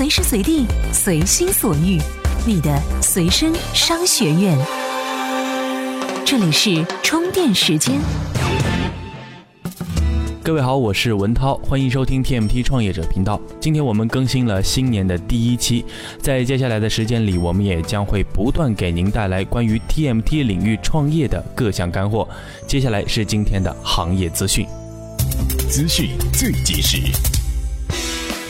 随时随地，随心所欲，你的随身商学院。这里是充电时间。各位好，我是文涛，欢迎收听 TMT 创业者频道。今天我们更新了新年的第一期，在接下来的时间里，我们也将会不断给您带来关于 TMT 领域创业的各项干货。接下来是今天的行业资讯，资讯最及时。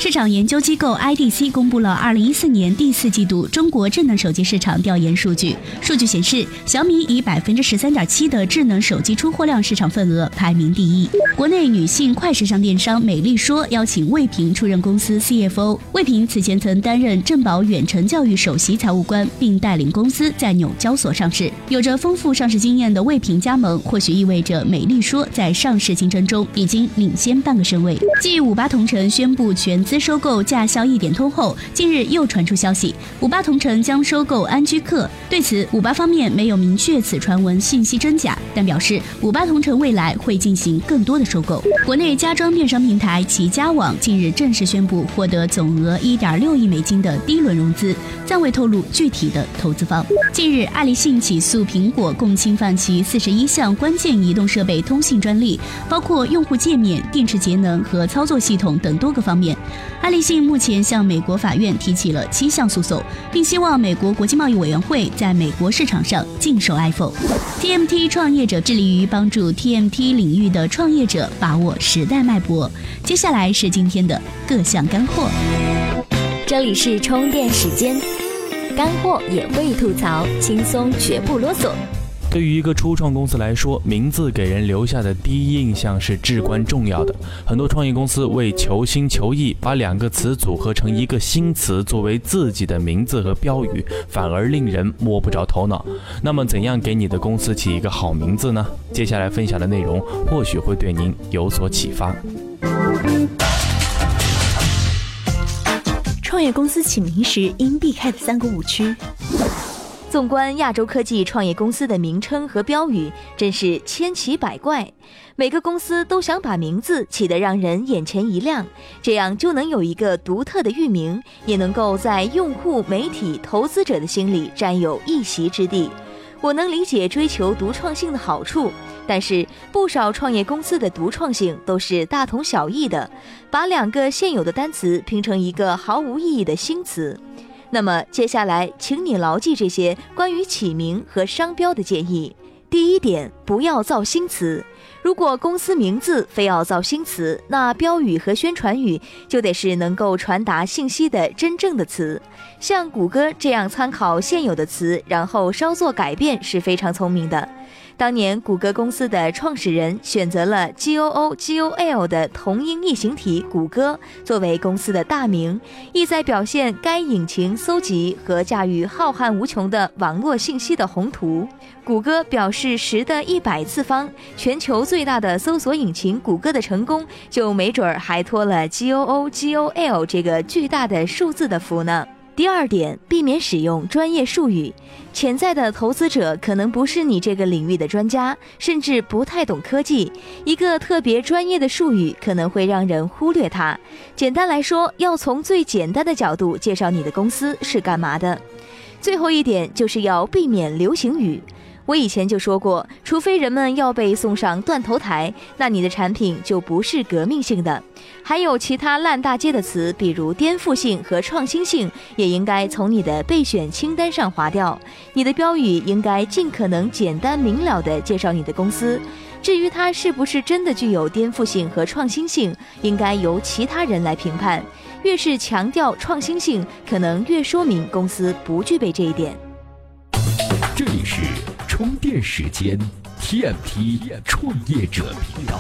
市场研究机构 IDC 公布了2014年第四季度中国智能手机市场调研数据。数据显示，小米以百分之十三点七的智能手机出货量市场份额排名第一。国内女性快时尚电商美丽说邀请魏平出任公司 CFO。魏平此前曾担任正保远程教育首席财务官，并带领公司在纽交所上市。有着丰富上市经验的魏平加盟，或许意味着美丽说在上市竞争中已经领先半个身位。继五八同城宣布全。资收购驾销一点通后，近日又传出消息，五八同城将收购安居客。对此，五八方面没有明确此传闻信息真假，但表示五八同城未来会进行更多的收购。国内家装电商平台齐家网近日正式宣布获得总额一点六亿美金的第一轮融资，暂未透露具体的投资方。近日，爱立信起诉苹果，共侵犯其四十一项关键移动设备通信专利，包括用户界面、电池节能和操作系统等多个方面。爱立信目前向美国法院提起了七项诉讼，并希望美国国际贸易委员会在美国市场上禁售 iPhone。TMT 创业者致力于帮助 TMT 领域的创业者把握时代脉搏。接下来是今天的各项干货。这里是充电时间，干货也会吐槽，轻松绝不啰嗦。对于一个初创公司来说，名字给人留下的第一印象是至关重要的。很多创业公司为求新求异，把两个词组合成一个新词作为自己的名字和标语，反而令人摸不着头脑。那么，怎样给你的公司起一个好名字呢？接下来分享的内容或许会对您有所启发。创业公司起名时应避开的三个误区。纵观亚洲科技创业公司的名称和标语，真是千奇百怪。每个公司都想把名字起得让人眼前一亮，这样就能有一个独特的域名，也能够在用户、媒体、投资者的心里占有一席之地。我能理解追求独创性的好处，但是不少创业公司的独创性都是大同小异的，把两个现有的单词拼成一个毫无意义的新词。那么接下来，请你牢记这些关于起名和商标的建议。第一点，不要造新词。如果公司名字非要造新词，那标语和宣传语就得是能够传达信息的真正的词。像谷歌这样参考现有的词，然后稍作改变，是非常聪明的。当年谷歌公司的创始人选择了 G O O G O L 的同音异形体“谷歌”作为公司的大名，意在表现该引擎搜集和驾驭浩瀚无穷的网络信息的宏图。谷歌表示十的一百次方，全球最大的搜索引擎谷歌的成功，就没准儿还托了 G O O G O L 这个巨大的数字的福呢。第二点，避免使用专业术语。潜在的投资者可能不是你这个领域的专家，甚至不太懂科技。一个特别专业的术语可能会让人忽略它。简单来说，要从最简单的角度介绍你的公司是干嘛的。最后一点就是要避免流行语。我以前就说过，除非人们要被送上断头台，那你的产品就不是革命性的。还有其他烂大街的词，比如颠覆性和创新性，也应该从你的备选清单上划掉。你的标语应该尽可能简单明了地介绍你的公司。至于它是不是真的具有颠覆性和创新性，应该由其他人来评判。越是强调创新性，可能越说明公司不具备这一点。充电时间，TMT 创业者频道。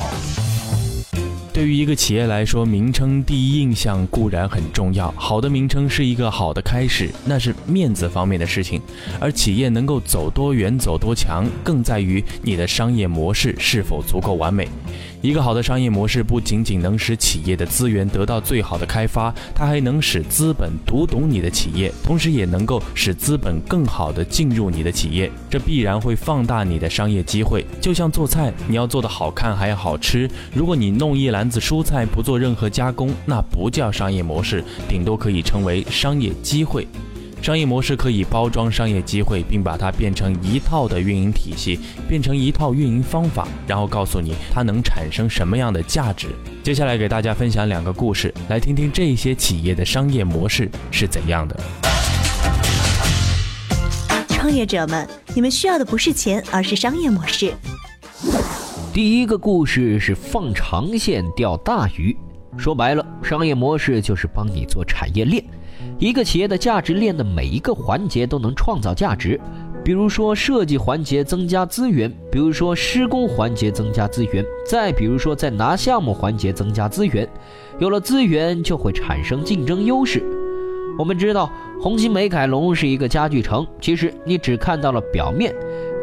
对于一个企业来说，名称第一印象固然很重要。好的名称是一个好的开始，那是面子方面的事情。而企业能够走多远、走多强，更在于你的商业模式是否足够完美。一个好的商业模式不仅仅能使企业的资源得到最好的开发，它还能使资本读懂你的企业，同时也能够使资本更好的进入你的企业。这必然会放大你的商业机会。就像做菜，你要做的好看还要好吃。如果你弄一篮篮子蔬菜，不做任何加工，那不叫商业模式，顶多可以称为商业机会。商业模式可以包装商业机会，并把它变成一套的运营体系，变成一套运营方法，然后告诉你它能产生什么样的价值。接下来给大家分享两个故事，来听听这些企业的商业模式是怎样的。创业者们，你们需要的不是钱，而是商业模式。第一个故事是放长线钓大鱼，说白了，商业模式就是帮你做产业链。一个企业的价值链的每一个环节都能创造价值，比如说设计环节增加资源，比如说施工环节增加资源，再比如说在拿项目环节增加资源。有了资源就会产生竞争优势。我们知道红星美凯龙是一个家具城，其实你只看到了表面。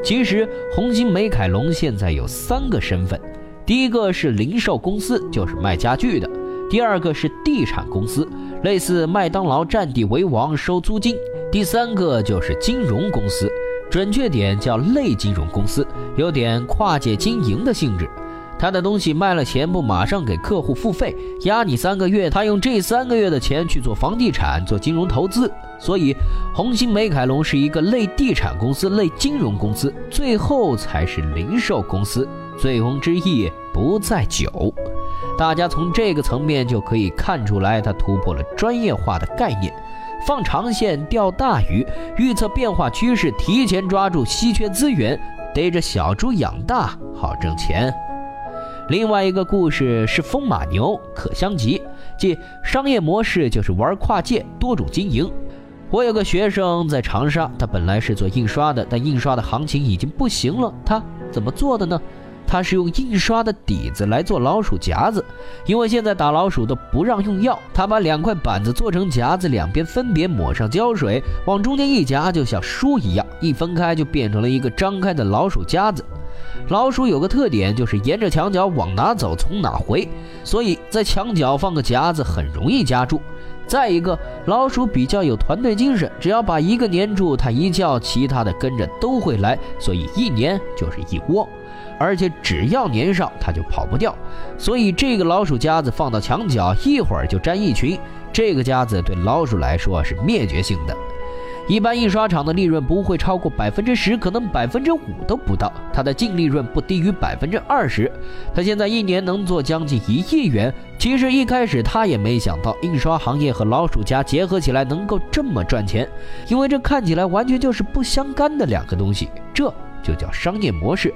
其实红星美凯龙现在有三个身份，第一个是零售公司，就是卖家具的；第二个是地产公司。类似麦当劳占地为王收租金，第三个就是金融公司，准确点叫类金融公司，有点跨界经营的性质。他的东西卖了钱不马上给客户付费，压你三个月，他用这三个月的钱去做房地产、做金融投资。所以，红星美凯龙是一个类地产公司、类金融公司，最后才是零售公司。醉翁之意不在酒。大家从这个层面就可以看出来，它突破了专业化的概念，放长线钓大鱼，预测变化趋势，提前抓住稀缺资源，逮着小猪养大，好挣钱。另外一个故事是风马牛可相及，即商业模式就是玩跨界，多种经营。我有个学生在长沙，他本来是做印刷的，但印刷的行情已经不行了，他怎么做的呢？他是用印刷的底子来做老鼠夹子，因为现在打老鼠都不让用药。他把两块板子做成夹子，两边分别抹上胶水，往中间一夹，就像书一样，一分开就变成了一个张开的老鼠夹子。老鼠有个特点，就是沿着墙角往哪走从哪回，所以在墙角放个夹子很容易夹住。再一个，老鼠比较有团队精神，只要把一个粘住，它一叫，其他的跟着都会来，所以一粘就是一窝。而且只要粘上，它就跑不掉。所以这个老鼠夹子放到墙角，一会儿就粘一群。这个夹子对老鼠来说是灭绝性的。一般印刷厂的利润不会超过百分之十，可能百分之五都不到。它的净利润不低于百分之二十。它现在一年能做将近一亿元。其实一开始他也没想到印刷行业和老鼠夹结合起来能够这么赚钱，因为这看起来完全就是不相干的两个东西。这就叫商业模式。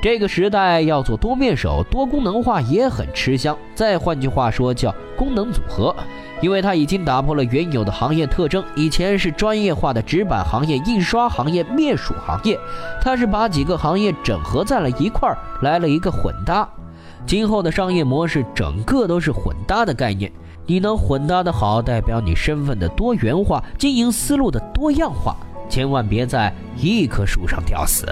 这个时代要做多面手、多功能化也很吃香。再换句话说，叫功能组合，因为它已经打破了原有的行业特征。以前是专业化的纸板行业、印刷行业、面鼠行业，它是把几个行业整合在了一块儿，来了一个混搭。今后的商业模式整个都是混搭的概念。你能混搭的好，代表你身份的多元化、经营思路的多样化。千万别在一棵树上吊死。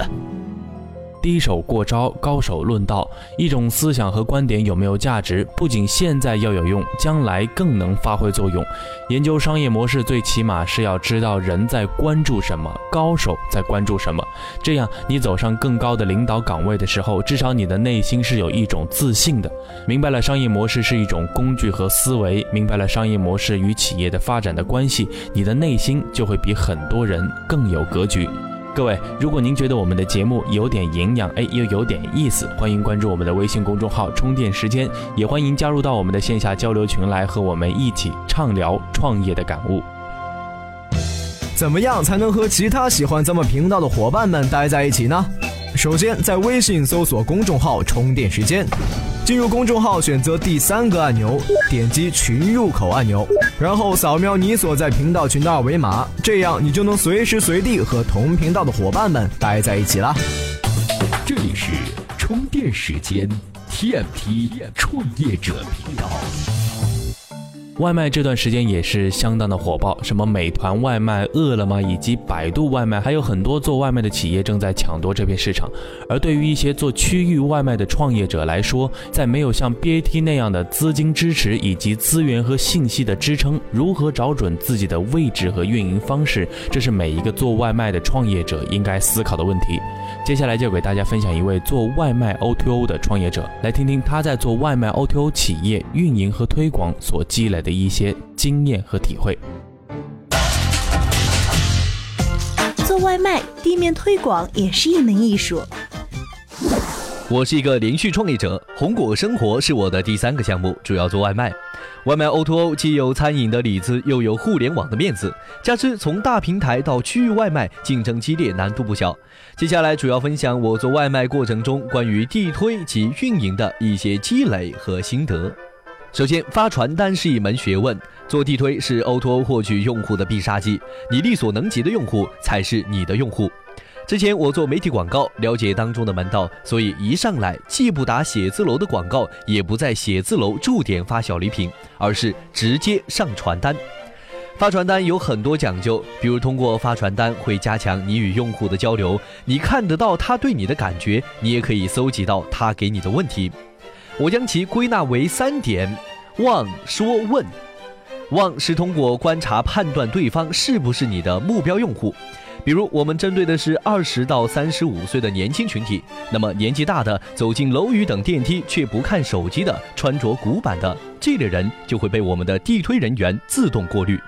低手过招，高手论道。一种思想和观点有没有价值，不仅现在要有用，将来更能发挥作用。研究商业模式，最起码是要知道人在关注什么，高手在关注什么。这样，你走上更高的领导岗位的时候，至少你的内心是有一种自信的。明白了商业模式是一种工具和思维，明白了商业模式与企业的发展的关系，你的内心就会比很多人更有格局。各位，如果您觉得我们的节目有点营养，哎，又有点意思，欢迎关注我们的微信公众号“充电时间”，也欢迎加入到我们的线下交流群来和我们一起畅聊创业的感悟。怎么样才能和其他喜欢咱们频道的伙伴们待在一起呢？首先，在微信搜索公众号“充电时间”。进入公众号，选择第三个按钮，点击群入口按钮，然后扫描你所在频道群的二维码，这样你就能随时随地和同频道的伙伴们待在一起啦。这里是充电时间，TMT 创业者频道。外卖这段时间也是相当的火爆，什么美团外卖、饿了么以及百度外卖，还有很多做外卖的企业正在抢夺这片市场。而对于一些做区域外卖的创业者来说，在没有像 BAT 那样的资金支持以及资源和信息的支撑，如何找准自己的位置和运营方式，这是每一个做外卖的创业者应该思考的问题。接下来就给大家分享一位做外卖 O2O 的创业者，来听听他在做外卖 O2O 企业运营和推广所积累的一些经验和体会。做外卖地面推广也是一门艺术。我是一个连续创业者，红果生活是我的第三个项目，主要做外卖。外卖 O2O 既有餐饮的里子，又有互联网的面子，加之从大平台到区域外卖竞争激烈，难度不小。接下来主要分享我做外卖过程中关于地推及运营的一些积累和心得。首先，发传单是一门学问，做地推是 O2O 获取用户的必杀技，你力所能及的用户才是你的用户。之前我做媒体广告，了解当中的门道，所以一上来既不打写字楼的广告，也不在写字楼驻点发小礼品，而是直接上传单。发传单有很多讲究，比如通过发传单会加强你与用户的交流，你看得到他对你的感觉，你也可以搜集到他给你的问题。我将其归纳为三点：望、说、问。望是通过观察判断对方是不是你的目标用户。比如，我们针对的是二十到三十五岁的年轻群体，那么年纪大的走进楼宇等电梯却不看手机的，穿着古板的这类人，就会被我们的地推人员自动过滤。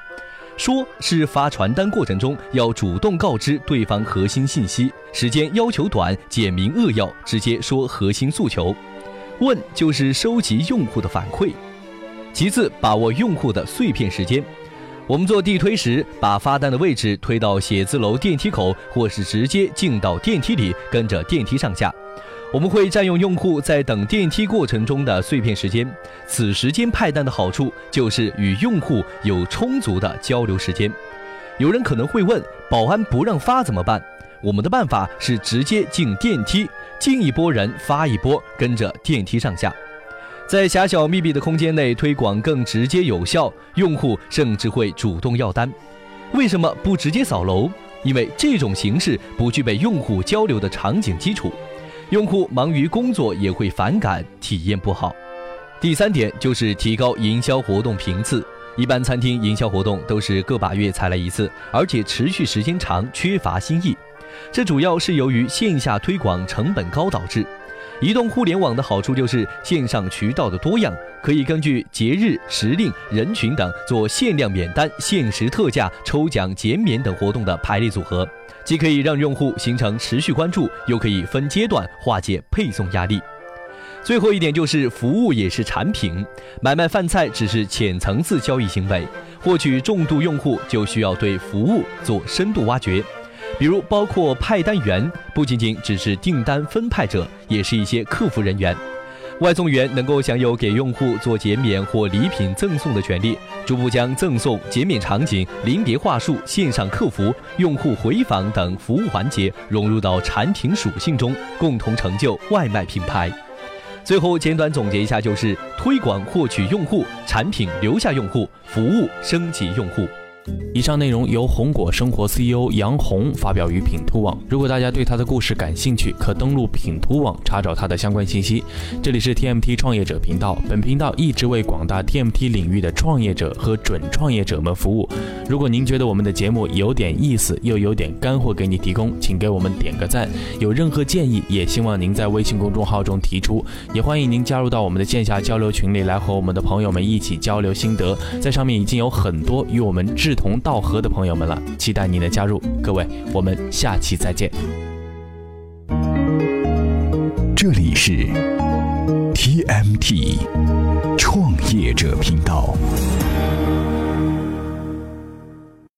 说是发传单过程中要主动告知对方核心信息，时间要求短，简明扼要，直接说核心诉求。问就是收集用户的反馈，其次把握用户的碎片时间。我们做地推时，把发单的位置推到写字楼电梯口，或是直接进到电梯里，跟着电梯上下。我们会占用用户在等电梯过程中的碎片时间，此时间派单的好处就是与用户有充足的交流时间。有人可能会问，保安不让发怎么办？我们的办法是直接进电梯，进一波人发一波，跟着电梯上下。在狭小密闭的空间内推广更直接有效，用户甚至会主动要单。为什么不直接扫楼？因为这种形式不具备用户交流的场景基础，用户忙于工作也会反感，体验不好。第三点就是提高营销活动频次。一般餐厅营销活动都是个把月才来一次，而且持续时间长，缺乏新意。这主要是由于线下推广成本高导致。移动互联网的好处就是线上渠道的多样，可以根据节日、时令、人群等做限量免单、限时特价、抽奖减免等活动的排列组合，既可以让用户形成持续关注，又可以分阶段化解配送压力。最后一点就是服务也是产品，买卖饭菜只是浅层次交易行为，获取重度用户就需要对服务做深度挖掘。比如，包括派单员，不仅仅只是订单分派者，也是一些客服人员。外送员能够享有给用户做减免或礼品赠送的权利，逐步将赠送、减免场景、临别话术、线上客服、用户回访等服务环节融入到产品属性中，共同成就外卖品牌。最后简短总结一下，就是推广获取用户，产品留下用户，服务升级用户。以上内容由红果生活 CEO 杨红发表于品图网。如果大家对他的故事感兴趣，可登录品图网查找他的相关信息。这里是 TMT 创业者频道，本频道一直为广大 TMT 领域的创业者和准创业者们服务。如果您觉得我们的节目有点意思，又有点干货给你提供，请给我们点个赞。有任何建议，也希望您在微信公众号中提出。也欢迎您加入到我们的线下交流群里来，和我们的朋友们一起交流心得。在上面已经有很多与我们志同道合的朋友们了，期待您的加入。各位，我们下期再见。这里是 TMT 创业者频道。